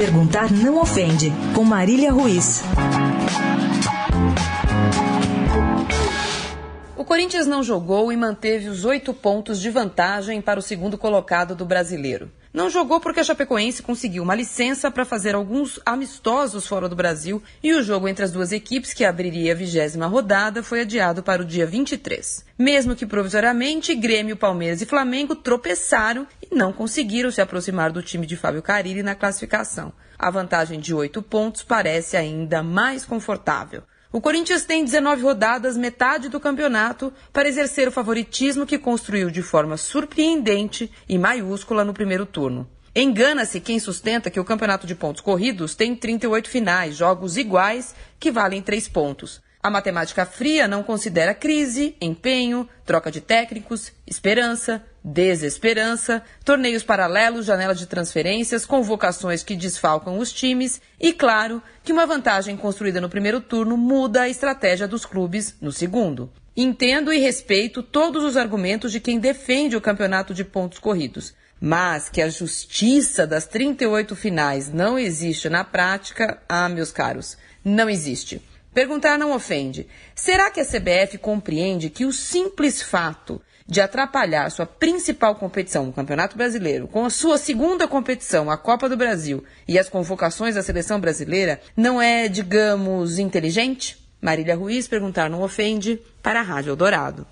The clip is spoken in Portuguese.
Perguntar não ofende, com Marília Ruiz. Corinthians não jogou e manteve os oito pontos de vantagem para o segundo colocado do brasileiro. Não jogou porque a Chapecoense conseguiu uma licença para fazer alguns amistosos fora do Brasil e o jogo entre as duas equipes, que abriria a vigésima rodada, foi adiado para o dia 23. Mesmo que provisoriamente, Grêmio, Palmeiras e Flamengo tropeçaram e não conseguiram se aproximar do time de Fábio Carilli na classificação. A vantagem de oito pontos parece ainda mais confortável. O Corinthians tem 19 rodadas, metade do campeonato, para exercer o favoritismo que construiu de forma surpreendente e maiúscula no primeiro turno. Engana-se quem sustenta que o campeonato de pontos corridos tem 38 finais, jogos iguais que valem 3 pontos. A matemática fria não considera crise, empenho, troca de técnicos, esperança, desesperança, torneios paralelos, janela de transferências, convocações que desfalcam os times e, claro, que uma vantagem construída no primeiro turno muda a estratégia dos clubes no segundo. Entendo e respeito todos os argumentos de quem defende o campeonato de pontos corridos, mas que a justiça das 38 finais não existe na prática, ah, meus caros, não existe. Perguntar não ofende. Será que a CBF compreende que o simples fato de atrapalhar sua principal competição, o Campeonato Brasileiro, com a sua segunda competição, a Copa do Brasil, e as convocações da seleção brasileira, não é, digamos, inteligente? Marília Ruiz perguntar não ofende para a Rádio Eldorado.